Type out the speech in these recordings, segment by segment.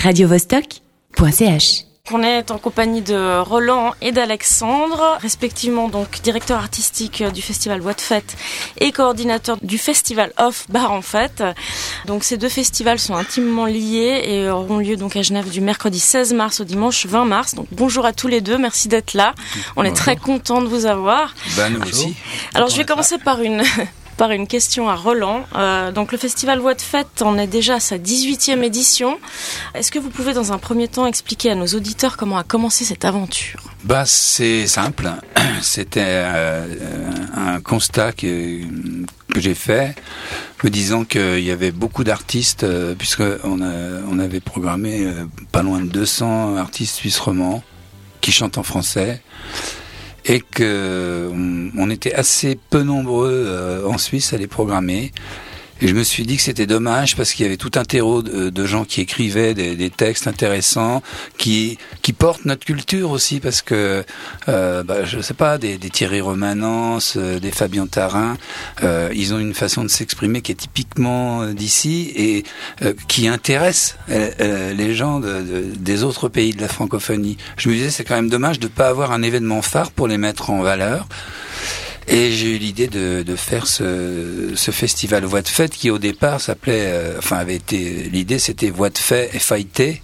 radiovostok.ch. On est en compagnie de Roland et d'Alexandre, respectivement donc directeur artistique du festival Voix de Fête et coordinateur du festival Off Bar en Fête. Donc ces deux festivals sont intimement liés et auront lieu donc à Genève du mercredi 16 mars au dimanche 20 mars. Donc bonjour à tous les deux, merci d'être là. On est très content de vous avoir. Bah nous aussi. Alors je vais commencer par une par une question à Roland. Euh, donc le festival Voix de Fête en est déjà à sa 18e édition. Est-ce que vous pouvez dans un premier temps expliquer à nos auditeurs comment a commencé cette aventure? Bah c'est simple. C'était euh, un constat que, que j'ai fait, me disant qu'il y avait beaucoup d'artistes, euh, puisque on, avait programmé pas loin de 200 artistes suisses romans qui chantent en français et que on, on était assez peu nombreux euh, en Suisse à les programmer. Et je me suis dit que c'était dommage parce qu'il y avait tout un terreau de, gens qui écrivaient des, textes intéressants, qui qui portent notre culture aussi parce que euh, bah, je sais pas des, des Thierry Romanence, euh, des Fabien Tarin, euh, ils ont une façon de s'exprimer qui est typiquement euh, d'ici et euh, qui intéresse euh, les gens de, de, des autres pays de la francophonie. Je me disais c'est quand même dommage de pas avoir un événement phare pour les mettre en valeur. Et j'ai eu l'idée de, de, faire ce, ce, festival Voix de Fête qui au départ s'appelait, euh, enfin avait été, l'idée c'était Voix de Fête FIT,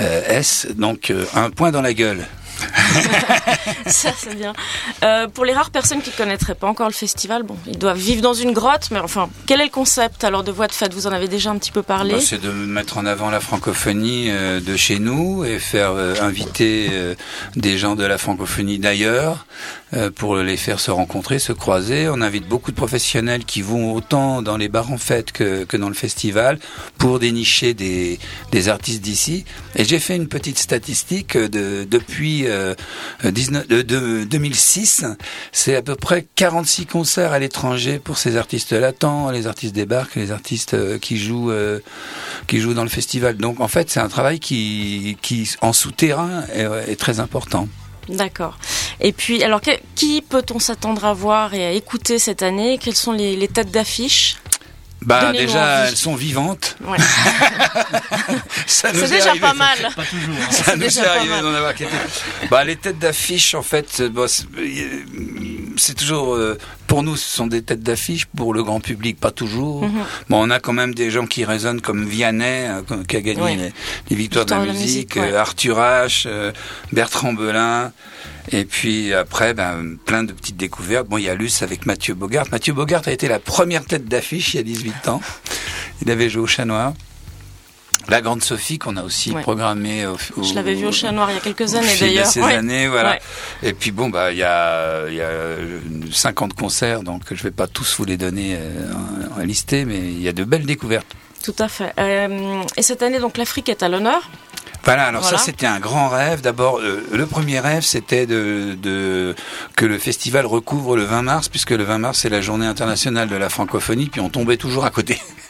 euh, S, donc euh, un point dans la gueule. ça c'est bien. Euh, pour les rares personnes qui connaîtraient pas encore le festival, bon, ils doivent vivre dans une grotte, mais enfin, quel est le concept alors de Voix de Fête? Vous en avez déjà un petit peu parlé? Bah, c'est de mettre en avant la francophonie euh, de chez nous et faire euh, inviter euh, des gens de la francophonie d'ailleurs euh, pour les faire se rencontrer, se croiser. On invite beaucoup de professionnels qui vont autant dans les bars en fête que, que dans le festival pour dénicher des, des artistes d'ici. Et j'ai fait une petite statistique de, depuis euh, 19, de, de 2006, c'est à peu près 46 concerts à l'étranger pour ces artistes latents, les artistes débarquent, les artistes euh, qui jouent euh, qui jouent dans le festival. Donc en fait, c'est un travail qui, qui en souterrain est, est très important. D'accord. Et puis, alors, qui peut-on s'attendre à voir et à écouter cette année? Quelles sont les, les têtes d'affiche? Bah déjà, elles sont vivantes. Ouais. c'est déjà arrivé, pas mal. Pas toujours. Hein. Ça nous est arrivé d'en avoir quelques. Bah les têtes d'affiche, en fait, bon, c'est toujours euh, pour nous, ce sont des têtes d'affiche pour le grand public, pas toujours. Mm -hmm. Bon, on a quand même des gens qui résonnent comme Vianney, euh, qui a gagné oui. les, les, victoires de la, de la musique, musique ouais. Arthur H, euh, Bertrand Belin. Et puis après, ben, plein de petites découvertes. Bon, il y a Luce avec Mathieu Bogart. Mathieu Bogart a été la première tête d'affiche il y a 18 ans. Il avait joué au Chat Noir. La Grande Sophie qu'on a aussi ouais. programmée. Au, au, Je l'avais vu au Chat Noir il y a quelques années d'ailleurs. Ces ouais. années, voilà. Ouais. Et puis bon, bah il y a, y a 50 concerts, donc je vais pas tous vous les donner euh, à lister, mais il y a de belles découvertes. Tout à fait. Euh, et cette année, donc l'Afrique est à l'honneur. Voilà, alors voilà. ça c'était un grand rêve. D'abord, euh, le premier rêve c'était de, de, que le festival recouvre le 20 mars, puisque le 20 mars c'est la journée internationale de la francophonie, puis on tombait toujours à côté.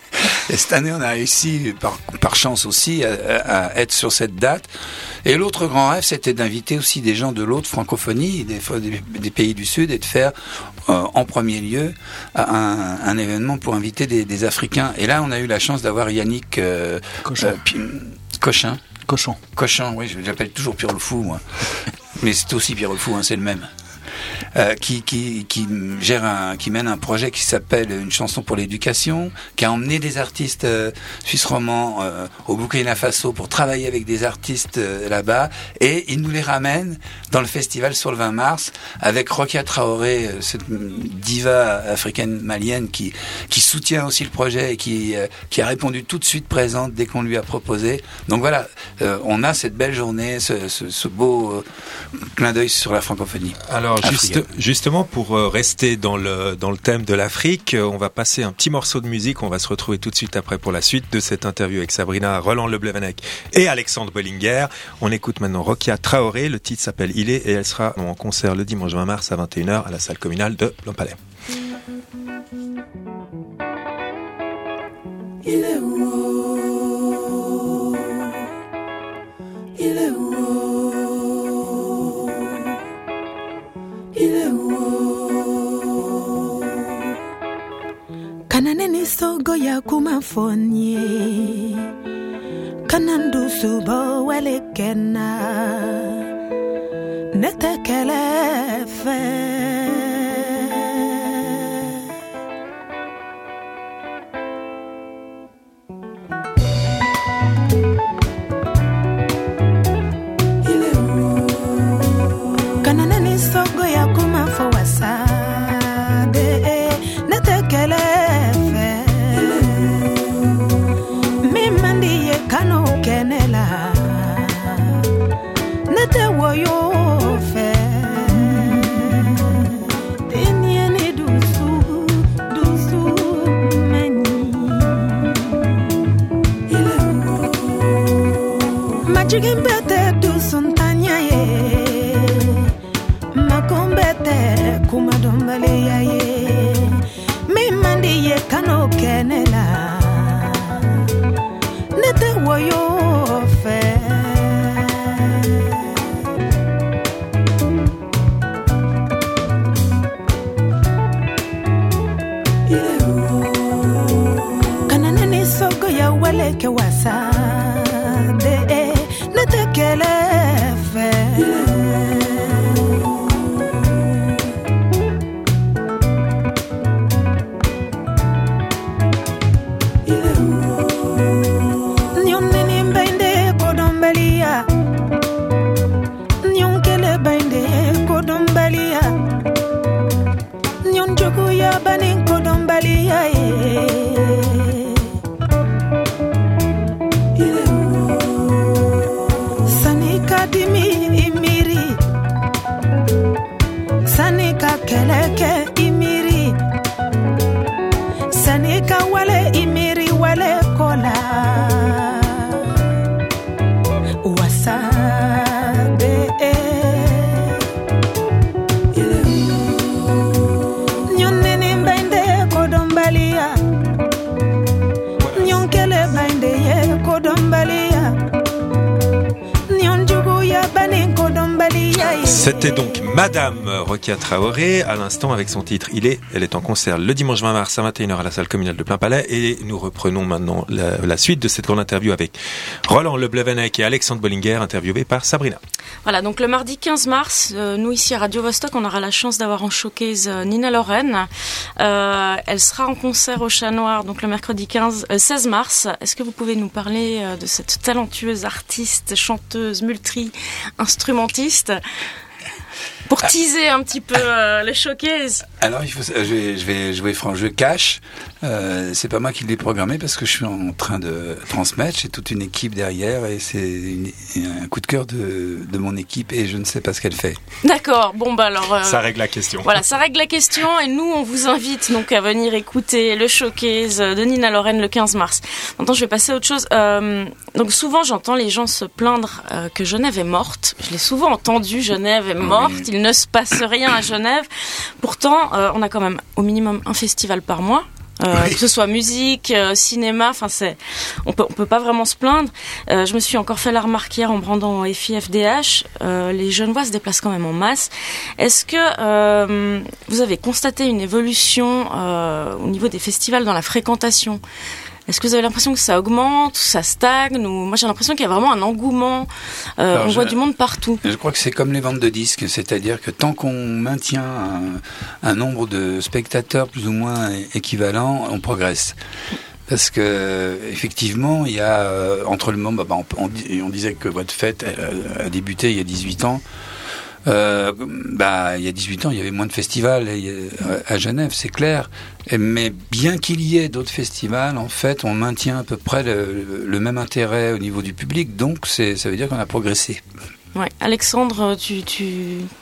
Et cette année, on a réussi, par, par chance aussi, à, à, être sur cette date. Et l'autre grand rêve, c'était d'inviter aussi des gens de l'autre francophonie, des, des, des, pays du Sud, et de faire euh, en premier lieu un, un, événement pour inviter des, des, Africains. Et là, on a eu la chance d'avoir Yannick euh, Cochin. Cochin. Cochon. Cochon, oui, j'appelle toujours Pierre le Fou, moi. Mais c'est aussi Pierre le Fou, hein, c'est le même. Euh, qui, gère un, qui mène un projet qui s'appelle Une chanson pour l'éducation, qui a emmené des artistes euh, suisses romans euh, au Burkina Faso pour travailler avec des artistes euh, là-bas, et il nous les ramène dans le festival sur le 20 mars avec Rokia Traoré, cette diva africaine malienne qui, soutient aussi le projet et qui, a répondu tout de suite présente dès qu'on lui a proposé. Donc voilà, on a cette belle journée, ce, ce, ce beau clin d'œil sur la francophonie. Alors juste, justement, pour euh, rester dans le, dans le thème de l'Afrique, on va passer un petit morceau de musique. On va se retrouver tout de suite après pour la suite de cette interview avec Sabrina Roland Leblevenec et Alexandre Bollinger. On écoute maintenant Rokia Traoré. Le titre s'appelle Il est et elle sera en concert le dimanche 20 mars à 21h à la salle communale de Lampalais. Il est où? Il est où? isogo ya kanandu kanandusubo welikena netekelefe. can Rokia Traoré, à l'instant avec son titre Il est. Elle est en concert le dimanche 20 mars à 21h à la salle communale de Plein Palais. Et nous reprenons maintenant la, suite de cette grande interview avec Roland Leblevenec et Alexandre Bollinger, interviewés par Sabrina. Voilà, donc le mardi 15 mars, euh, nous ici à Radio Vostok, on aura la chance d'avoir en showcase euh, Nina Loren. Euh, elle sera en concert au Chat Noir, donc le mercredi 15, euh, 16 mars. Est-ce que vous pouvez nous parler de cette talentueuse artiste, chanteuse, multi-instrumentiste? Pour teaser un petit peu euh, le showcase Alors, il faut, je, vais, je vais jouer franc jeu cash. Euh, c'est pas moi qui l'ai programmé parce que je suis en train de transmettre. J'ai toute une équipe derrière et c'est une- un coup de cœur de, de mon équipe et je ne sais pas ce qu'elle fait. D'accord, bon bah alors... euh, Ça règle la question. Voilà, ça règle la question et nous on vous invite donc à venir écouter le showcase de Nina Lorraine le 15 mars. Maintenant je vais passer à autre chose. Euh, donc souvent j'entends les gens se plaindre euh, que Genève est morte. Je l'ai souvent entendu, Genève est morte, il ne se passe rien à Genève. Pourtant euh, on a quand même au minimum un festival par mois. Euh, Oui. Que ce soit musique, euh, cinéma, enfin c'est, on peut on peut pas vraiment se plaindre. Euh, je me suis encore fait la remarque hier en au FIFDH. Les Genevois se déplacent quand même en masse. Est-ce que vous avez constaté une évolution au niveau des festivals dans la fréquentation Est-ce que vous avez l'impression que ça augmente, ça stagne ou moi j'ai l'impression qu'il y a vraiment un engouement. Euh, Alors, on je- voit du monde partout. Je crois que c'est comme les ventes de disques, c'est-à-dire que tant qu'on maintient un, un nombre de spectateurs plus ou moins équivalent, on progresse. Parce que effectivement, il y a euh, entre le moment, bah, on, on di- on disait que votre fête a débuté il y a 18 ans. Euh, bah, il y a 18 ans, il y avait moins de festivals euh, à Genève, c'est clair. Mais bien qu'il y ait d'autres festivals, en fait, on maintient à peu près le, même intérêt au niveau du public. Donc, ça veut dire qu'on a progressé. Ouais. Alexandre, tu,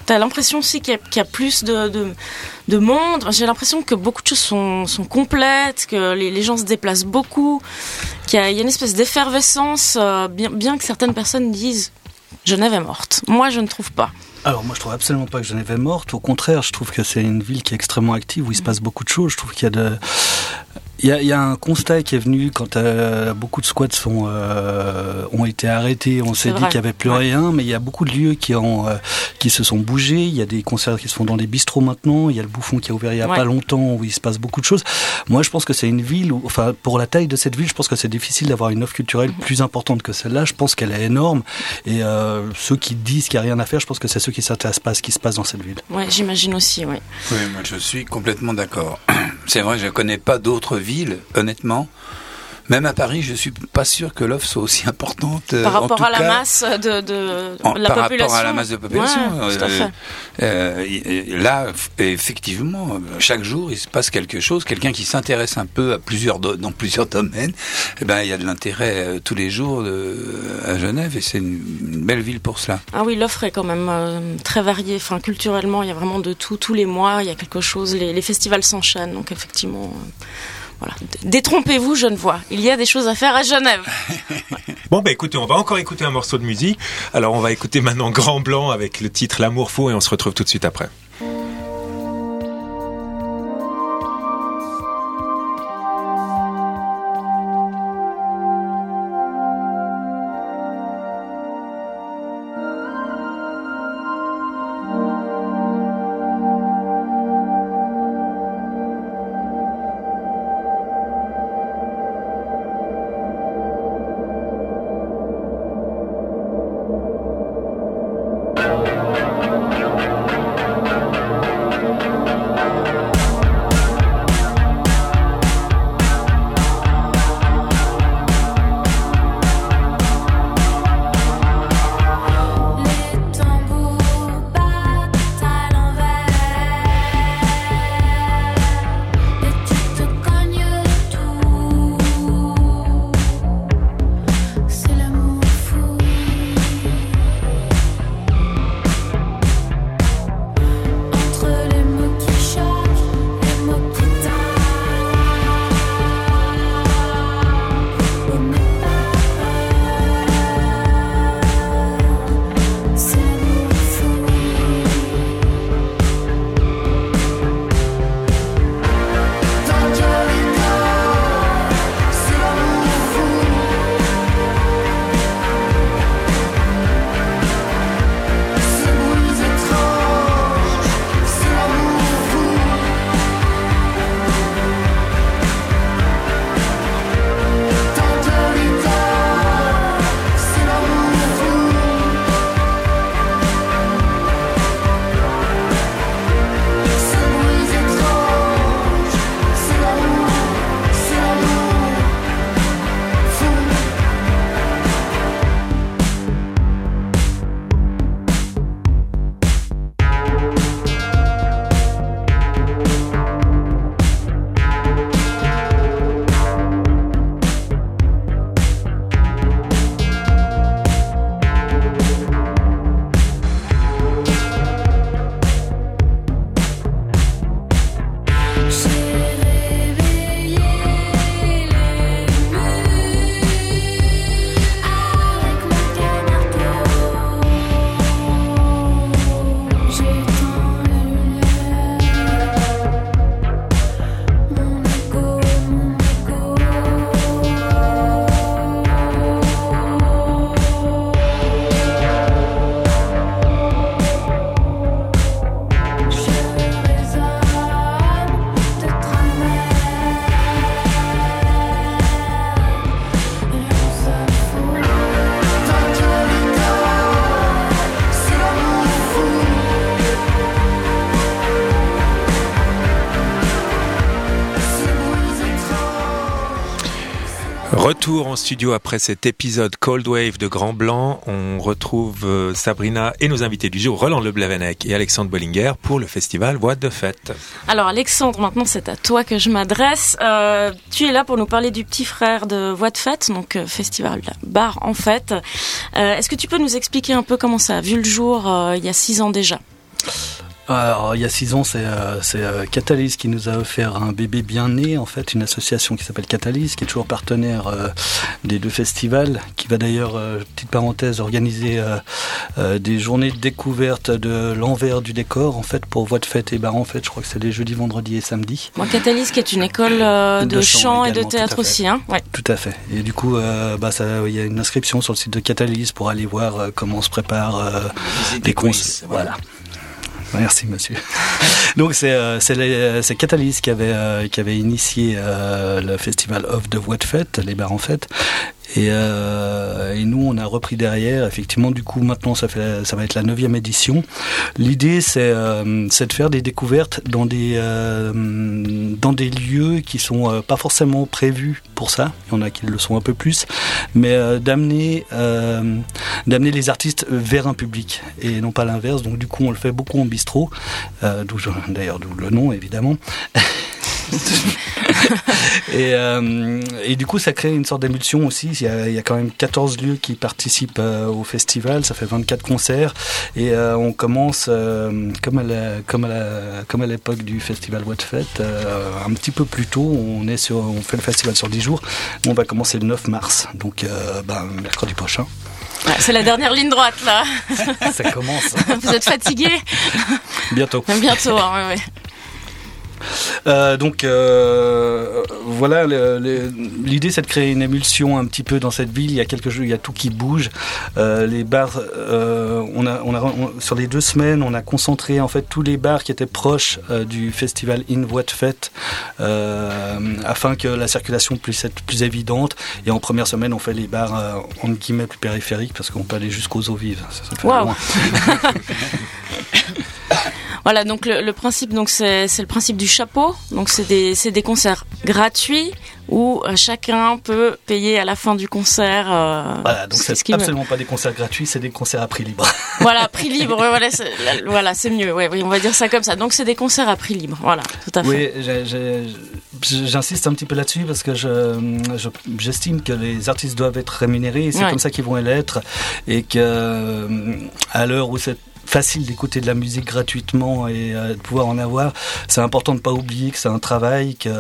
as l'impression aussi qu'il y, a- plus de, de, de monde? J'ai l'impression que beaucoup de choses sont, complètes, que les, gens se déplacent beaucoup, qu'il y a, une espèce d'effervescence, euh, bien que certaines personnes disent Genève est morte. Moi, je ne trouve pas. Alors moi je trouve absolument pas que Genève est morte. Au contraire, je trouve que c'est une ville qui est extrêmement active où il se passe beaucoup de choses. Je trouve qu'il y a de Il y, a, y, a, un constat qui est venu quand euh, beaucoup de squats sont, euh, ont été arrêtés. On s'est dit qu'il n'y avait plus ouais. rien, mais il y a beaucoup de lieux qui, ont, euh, qui se sont bougés. Il y a des concerts qui se font dans des bistrots maintenant. Il y a le Bouffon qui a ouvert il n'y a ouais. pas longtemps où il se passe beaucoup de choses. Moi, je pense que c'est une ville, où, enfin, pour la taille de cette ville, je pense que c'est difficile d'avoir une offre culturelle mmh. plus importante que celle-là. Je pense qu'elle est énorme. Et euh, ceux qui disent qu'il n'y a rien à faire, je pense que c'est ceux qui s'intéressent pas à ce qui se passe dans cette ville. Ouais, j'imagine aussi, oui. Oui, moi je suis complètement d'accord. C'est vrai, je ne connais pas d'autres villes, honnêtement. Même à Paris, je suis pas sûr que l'offre soit aussi importante. Par rapport en tout à la cas, masse de, de en, la par population. rapport à la masse de population. Ouais, tout à fait. Euh, là, effectivement, chaque jour, il se passe quelque chose. Quelqu'un qui s'intéresse un peu à plusieurs dans plusieurs domaines, eh ben, il y a de l'intérêt euh, tous les jours de, à Genève et c'est une, une, belle ville pour cela. Ah oui, l'offre est quand même euh, très variée. Enfin, culturellement, il y a vraiment de tout. Tous les mois, il y a quelque chose. Les, les festivals s'enchaînent, donc effectivement. Détrompez-vous, Genevois. Il y a des choses à faire à Genève. bon, bah écoutez, on va encore écouter un morceau de musique. Alors, on va écouter maintenant Grand Blanc avec le titre L'amour faux et on se retrouve tout de suite après. En studio après cet épisode Cold Wave de Grand Blanc. On retrouve euh, Sabrina et nos invités du jour, Roland Leblevenec et Alexandre Bollinger pour le festival Voix de Fête. Alors Alexandre, maintenant c'est à toi que je m'adresse. Euh, tu es là pour nous parler du petit frère de Voix de Fête, donc euh, festival bar en fête. Est-ce que tu peux nous expliquer un peu comment ça a vu le jour il y a six ans déjà? Alors, il y a six ans, c'est euh, euh, Catalyse qui nous a offert un bébé bien né, en fait, une association qui s'appelle Catalyse, qui est toujours partenaire euh, des deux festivals, qui va d'ailleurs, petite parenthèse, organiser des journées de découverte de l'envers du décor, en fait, pour voix de fête et bar en fait. Je crois que c'est les jeudis, vendredis et samedis. Moi, Catalyse, qui est une école de, chant, et de théâtre aussi, hein ouais. Tout à fait. Et du coup, bah, il y a une inscription sur le site de Catalyse pour aller voir comment on se prépare des concerts. Voilà. Merci monsieur. Donc c'est euh, c'est Catalyse qui avait euh, qui avait initié euh, le festival of de voix de fête, les bars en fête, et, euh, et, nous, on a repris derrière. Effectivement, du coup, maintenant, ça, fait, ça va être la neuvième édition. L'idée, c'est euh, de faire des découvertes dans des, euh, dans des lieux qui sont euh, pas forcément prévus pour ça. Il y en a qui le sont un peu plus, mais euh, d'amener d'amener les artistes vers un public et non pas l'inverse. Donc, du coup, on le fait beaucoup en bistrot, d'ailleurs d'où le nom, évidemment. et, euh, et, du coup, ça crée une sorte d'émulsion aussi. Il y, a, il y, a, quand même 14 lieux qui participent euh, au festival. Ça fait 24 concerts. Et euh, on commence, comme à la, comme à la, comme à l'époque du festival What Fête, un petit peu plus tôt. On, est sur, on fait le festival sur 10 jours. On va commencer le 9 mars, donc ben, mercredi prochain. c'est la dernière ligne droite là. ça commence. Vous êtes fatigué Bientôt. Bientôt, hein, ouais, ouais. Euh, donc euh, voilà, l'idée c'est de créer une émulsion un petit peu dans cette ville. Il y a quelques jeux, il y a tout qui bouge. Euh, les bars, on a, on a sur les deux semaines, on a concentré en fait tous les bars qui étaient proches du festival In Voie de Fête, afin que la circulation puisse être plus évidente. Et en première semaine, on fait les bars en guillemets plus périphériques parce qu'on peut aller jusqu'aux eaux vives. Ça, ça wow. Voilà, donc le, principe, donc c'est le principe du chapeau. Donc c'est des, des concerts gratuits où euh, chacun peut payer à la fin du concert. Euh, voilà, donc c'est absolument pas des concerts gratuits, c'est des concerts à prix libre. voilà, prix libre, voilà, c'est, voilà, c'est mieux. Ouais, oui, on va dire ça comme ça. Donc c'est des concerts à prix libre, voilà, tout à fait. Oui, j'insiste un petit peu là-dessus parce que je, j'estime que les artistes doivent être rémunérés et c'est comme ça qu'ils vont l'être et que euh, à l'heure où cette facile d'écouter de la musique gratuitement et euh, de pouvoir en avoir. C'est important de ne pas oublier que c'est un travail, que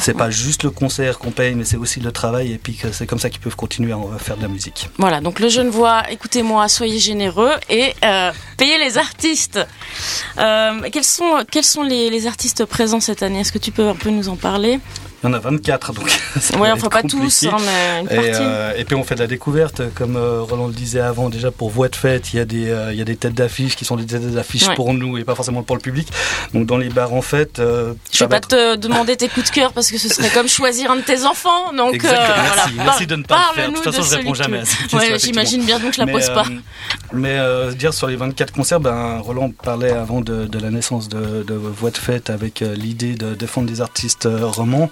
c'est pas juste le concert qu'on paye, mais c'est aussi le travail et puis que c'est comme ça qu'ils peuvent continuer à faire de la musique. Voilà, donc le jeune voix, écoutez-moi, soyez généreux et euh, payez les artistes. Euh, quels sont, quels sont les, les artistes présents cette année? Est-ce que tu peux un peu nous en parler? Il y en a 24, donc ça ouais, enfin pas tous, hein, mais une partie. Et, euh, et, puis on fait de la découverte, comme euh, Roland le disait avant, déjà pour Voix de Fête, il y a des, euh, il y a des têtes d'affiches qui sont des têtes d'affiches pour nous et pas forcément pour le public. Donc dans les bars en fait... Euh, Je vais pas te demander tes coups de cœur parce que ce serait comme choisir un de tes enfants. Donc voilà, merci, merci de ne pas le faire. De toute façon, je réponds jamais à cette Ouais, j'imagine bien, donc je la pose pas. Mais dire sur les 24 concerts, ben, Roland parlait avant de, de la naissance de, de Voix de Fête avec l'idée de défendre des artistes romans.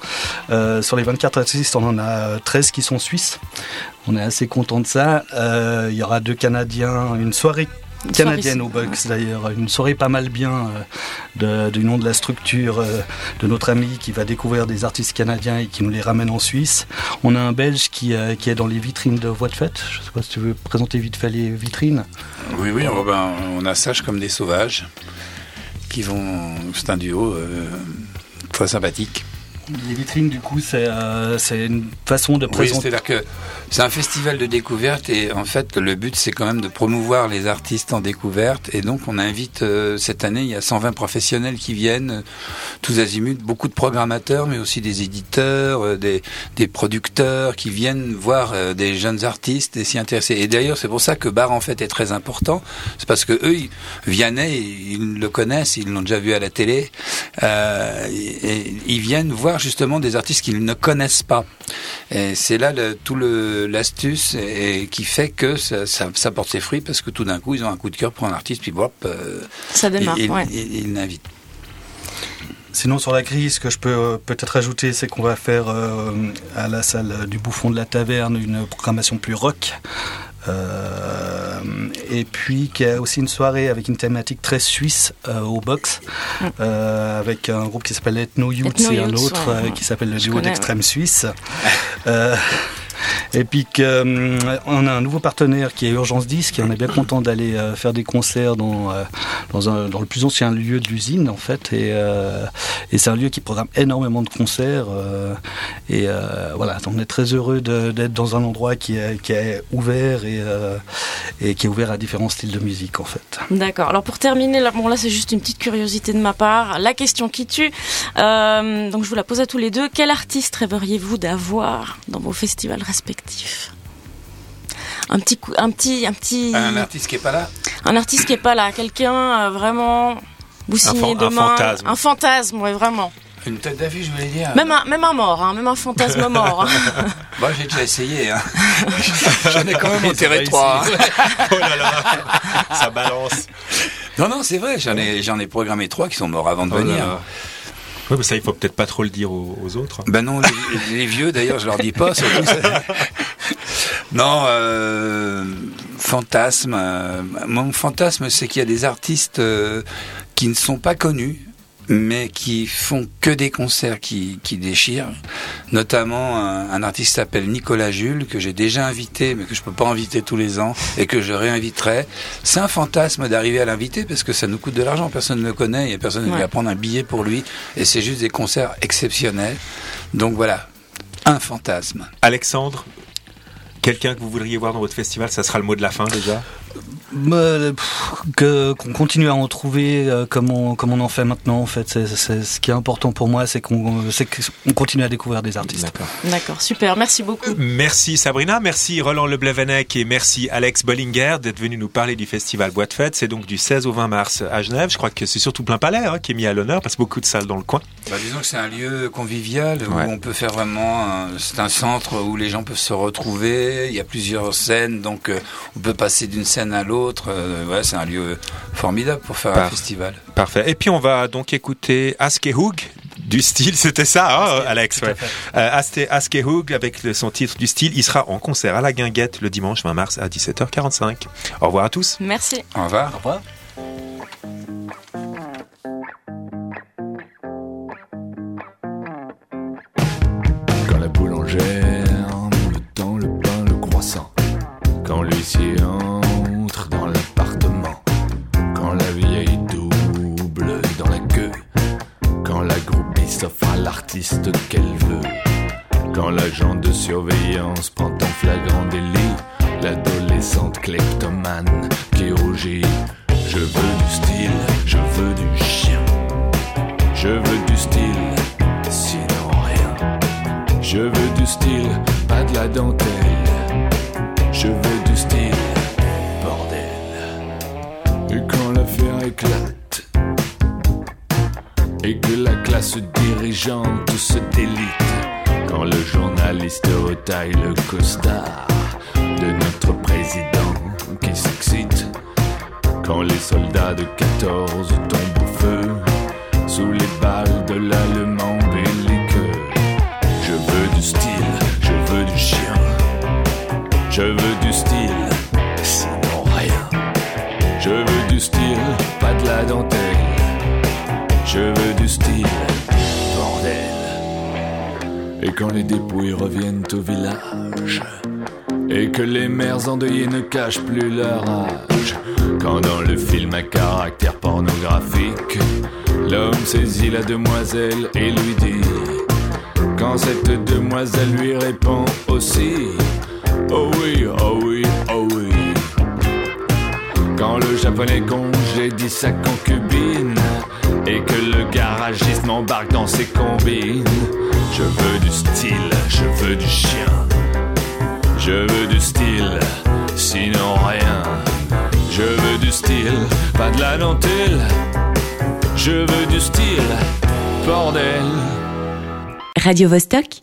Sur les 24 artistes, on en a 13 qui sont suisses. On est assez content de ça. Euh, il y aura deux Canadiens, une soirée canadienne au Bucks d'ailleurs, une soirée pas mal bien euh, du nom de la structure euh, de notre ami qui va découvrir des artistes canadiens et qui nous les ramène en Suisse. On a un Belge qui, qui est dans les vitrines de Voix de Fête. Je ne sais pas si tu veux présenter vite fait les vitrines. Oui, oui, on, ben, on a Sage comme des sauvages qui vont. C'est un duo très sympathique. Les vitrines, du coup, c'est euh, une façon de présenter. Oui, c'est-à-dire que c'est un festival de découverte et en fait, le but, c'est quand même de promouvoir les artistes en découverte. Et donc, on invite euh, cette année, il y a 120 professionnels qui viennent, tous azimuts, beaucoup de programmateurs, mais aussi des éditeurs, euh, des, des, producteurs qui viennent voir euh, des jeunes artistes et s'y intéresser. Et d'ailleurs, c'est pour ça que Bar en fait est très important. C'est parce que eux, ils, Vianney, ils le connaissent, ils l'ont déjà vu à la télé. et ils viennent voir justement des artistes qu'ils ne connaissent pas. Et c'est là le, tout l'astuce et, qui fait que ça, ça, porte ses fruits parce que tout d'un coup ils ont un coup de cœur pour un artiste puis hop, euh, ça démarre. Ils ouais. l'invitent. Sinon, sur la grille, ce que je peux euh, peut-être ajouter, c'est qu'on va faire euh, à la salle du Bouffon de la Taverne une programmation plus rock. Euh, et puis qu'il y a aussi une soirée avec une thématique très suisse euh, au box, mm. euh, avec un groupe qui s'appelle Ethno Youth et un autre qui s'appelle le duo d'extrême suisse. Et puis qu'on on a un nouveau partenaire qui est Urgence Disque et on est bien content d'aller faire des concerts dans, un, dans le plus ancien lieu de l'usine en fait. Et, c'est un lieu qui programme énormément de concerts. et voilà, on est très heureux d'être dans un endroit qui est, ouvert et, qui est ouvert à différents styles de musique en fait. D'accord. Alors pour terminer, là, bon là c'est juste une petite curiosité de ma part. La question qui tue. Euh, donc je vous la pose à tous les deux. Quel artiste rêveriez-vous d'avoir dans vos festivals un petit coup, un petit, un petit. Un artiste qui est pas là. Un artiste qui est pas là. Quelqu'un euh, vraiment. Vous signez demain. Un fantasme. Un fantasme, ouais, vraiment. Une tête d'affiche, je voulais dire. Même un, même un mort, hein, même un fantasme mort. Hein. Moi, j'ai déjà essayé. Hein. J'en ai quand même enterré trois. Hein. oh là là, ça balance. Non, non, c'est vrai. J'en ai, j'en ai programmé trois qui sont morts avant de oh venir. Oui, mais ça, il faut peut-être pas trop le dire aux, autres. Ben non, les, vieux, d'ailleurs, je leur dis pas. Surtout non, euh, fantasme. Euh, mon fantasme, c'est qu'il y a des artistes euh, qui ne sont pas connus mais qui font que des concerts qui, qui déchirent. Notamment un, un artiste s'appelle Nicolas Jules que j'ai déjà invité, mais que je peux pas inviter tous les ans et que je réinviterai. C'est un fantasme d'arriver à l'inviter parce que ça nous coûte de l'argent. Personne ne le connaît et personne ne ouais. prendre un billet pour lui. Et c'est juste des concerts exceptionnels. Donc voilà, un fantasme. Alexandre, quelqu'un que vous voudriez voir dans votre festival, ça sera le mot de la fin déjà? Que qu'on continue à en trouver euh, comme on comme on en fait maintenant en fait. C'est ce qui est important pour moi c'est qu'on c'est qu'on continue à découvrir des artistes. D'accord. D'accord super. Merci beaucoup. Merci Sabrina. Merci Roland Leblevenec et merci Alex Bollinger d'être venu nous parler du festival Boîte Fête. C'est donc du 16 au 20 mars à Genève. Je crois que c'est surtout plein palais hein, qui est mis à l'honneur. Parce que beaucoup de salles dans le coin. Bah, disons que c'est un lieu convivial où on peut faire vraiment c'est un centre où les gens peuvent se retrouver. Il y a plusieurs scènes donc euh, on peut passer d'une scène à l'autre euh, ouais, c'est un lieu formidable pour faire un festival. Parfait. Et puis on va donc écouter Askehug du style, c'était ça, hein, Alex. Ouais. Euh, Askehug avec son titre du style, il sera en concert à la Guinguette le dimanche 20 mars à 17h45. Au revoir à tous. Merci. Au revoir. Au revoir. Je veux du style. Et quand l'affaire éclate, et que la classe dirigeante se délite, quand le journaliste retaille le costard de notre président qui s'excite, quand les soldats de 14 tombent au feu, sous les balles de l'allemand quand les dépouilles reviennent au village, et que les mères endeuillées ne cachent plus leur âge, quand dans le film à caractère pornographique, l'homme saisit la demoiselle et lui dit, quand cette demoiselle lui répond aussi, oh oui, oh oui, oh oui. Quand le japonais congédie sa concubine et que le garagiste m'embarque dans ses combines, je veux du style, je veux du chien. Je veux du style, sinon rien. Je veux du style, pas de la dentelle. Je veux du style, bordel. Radio -Vostok